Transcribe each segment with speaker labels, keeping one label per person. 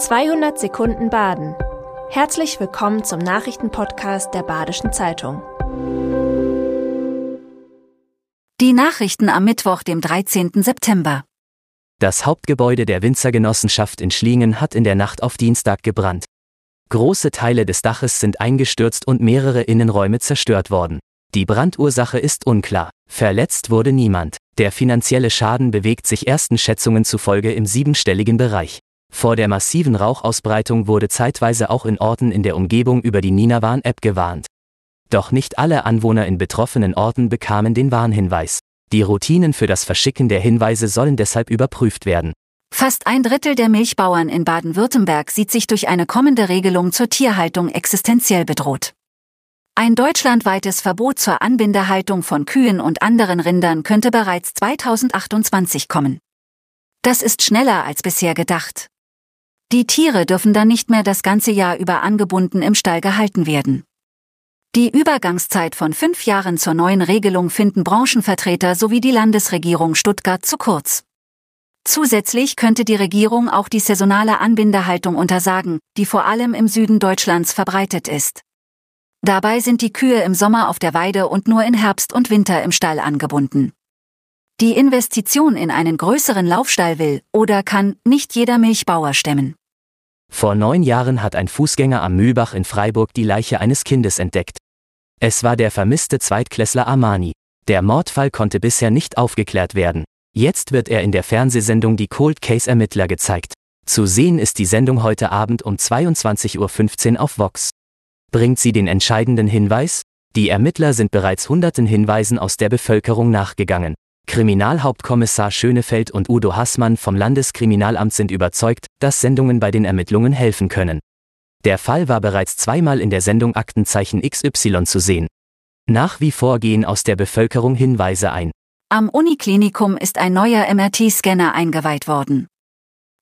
Speaker 1: 200 Sekunden Baden. Herzlich willkommen zum Nachrichtenpodcast der Badischen Zeitung.
Speaker 2: Die Nachrichten am Mittwoch, dem 13. September.
Speaker 3: Das Hauptgebäude der Winzergenossenschaft in Schlingen hat in der Nacht auf Dienstag gebrannt. Große Teile des Daches sind eingestürzt und mehrere Innenräume zerstört worden. Die Brandursache ist unklar. Verletzt wurde niemand. Der finanzielle Schaden bewegt sich ersten Schätzungen zufolge im siebenstelligen Bereich. Vor der massiven Rauchausbreitung wurde zeitweise auch in Orten in der Umgebung über die Ninawarn-App gewarnt. Doch nicht alle Anwohner in betroffenen Orten bekamen den Warnhinweis. Die Routinen für das Verschicken der Hinweise sollen deshalb überprüft werden.
Speaker 2: Fast ein Drittel der Milchbauern in Baden-Württemberg sieht sich durch eine kommende Regelung zur Tierhaltung existenziell bedroht. Ein deutschlandweites Verbot zur Anbindehaltung von Kühen und anderen Rindern könnte bereits 2028 kommen. Das ist schneller als bisher gedacht. Die Tiere dürfen dann nicht mehr das ganze Jahr über angebunden im Stall gehalten werden. Die Übergangszeit von fünf Jahren zur neuen Regelung finden Branchenvertreter sowie die Landesregierung Stuttgart zu kurz. Zusätzlich könnte die Regierung auch die saisonale Anbindehaltung untersagen, die vor allem im Süden Deutschlands verbreitet ist. Dabei sind die Kühe im Sommer auf der Weide und nur in Herbst und Winter im Stall angebunden. Die Investition in einen größeren Laufstall will oder kann nicht jeder Milchbauer stemmen.
Speaker 3: Vor neun Jahren hat ein Fußgänger am Mühlbach in Freiburg die Leiche eines Kindes entdeckt. Es war der vermisste Zweitklässler Armani. Der Mordfall konnte bisher nicht aufgeklärt werden. Jetzt wird er in der Fernsehsendung Die Cold Case Ermittler gezeigt. Zu sehen ist die Sendung heute Abend um 22.15 Uhr auf Vox. Bringt sie den entscheidenden Hinweis? Die Ermittler sind bereits hunderten Hinweisen aus der Bevölkerung nachgegangen. Kriminalhauptkommissar Schönefeld und Udo Hassmann vom Landeskriminalamt sind überzeugt, dass Sendungen bei den Ermittlungen helfen können. Der Fall war bereits zweimal in der Sendung Aktenzeichen XY zu sehen. Nach wie vor gehen aus der Bevölkerung Hinweise ein.
Speaker 2: Am Uniklinikum ist ein neuer MRT-Scanner eingeweiht worden.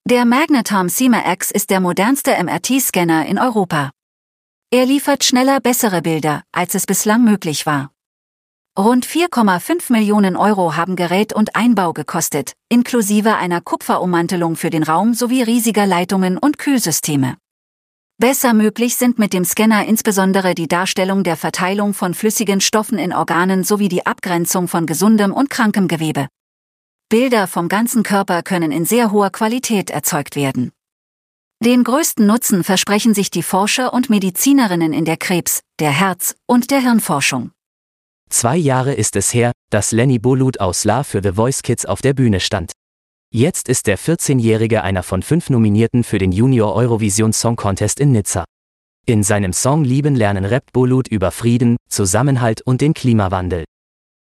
Speaker 2: Der Magnetom Sima X ist der modernste MRT-Scanner in Europa. Er liefert schneller bessere Bilder, als es bislang möglich war. Rund 4,5 Millionen Euro haben Gerät und Einbau gekostet, inklusive einer Kupferummantelung für den Raum sowie riesiger Leitungen und Kühlsysteme. Besser möglich sind mit dem Scanner insbesondere die Darstellung der Verteilung von flüssigen Stoffen in Organen sowie die Abgrenzung von gesundem und krankem Gewebe. Bilder vom ganzen Körper können in sehr hoher Qualität erzeugt werden. Den größten Nutzen versprechen sich die Forscher und Medizinerinnen in der Krebs-, der Herz- und der Hirnforschung.
Speaker 3: Zwei Jahre ist es her, dass Lenny Bolut aus La für The Voice Kids auf der Bühne stand. Jetzt ist der 14-Jährige einer von fünf Nominierten für den Junior Eurovision Song Contest in Nizza. In seinem Song Lieben lernen rappt Bolut über Frieden, Zusammenhalt und den Klimawandel.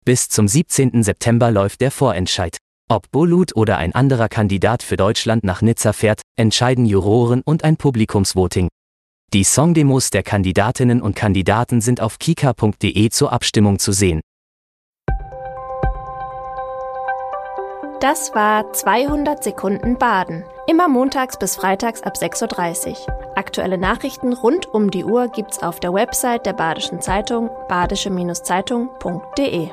Speaker 3: Bis zum 17. September läuft der Vorentscheid. Ob Bolut oder ein anderer Kandidat für Deutschland nach Nizza fährt, entscheiden Juroren und ein Publikumsvoting. Die Songdemos der Kandidatinnen und Kandidaten sind auf kika.de zur Abstimmung zu sehen.
Speaker 1: Das war 200 Sekunden Baden. Immer montags bis freitags ab 6.30 Uhr. Aktuelle Nachrichten rund um die Uhr gibt's auf der Website der Badischen Zeitung badische-zeitung.de.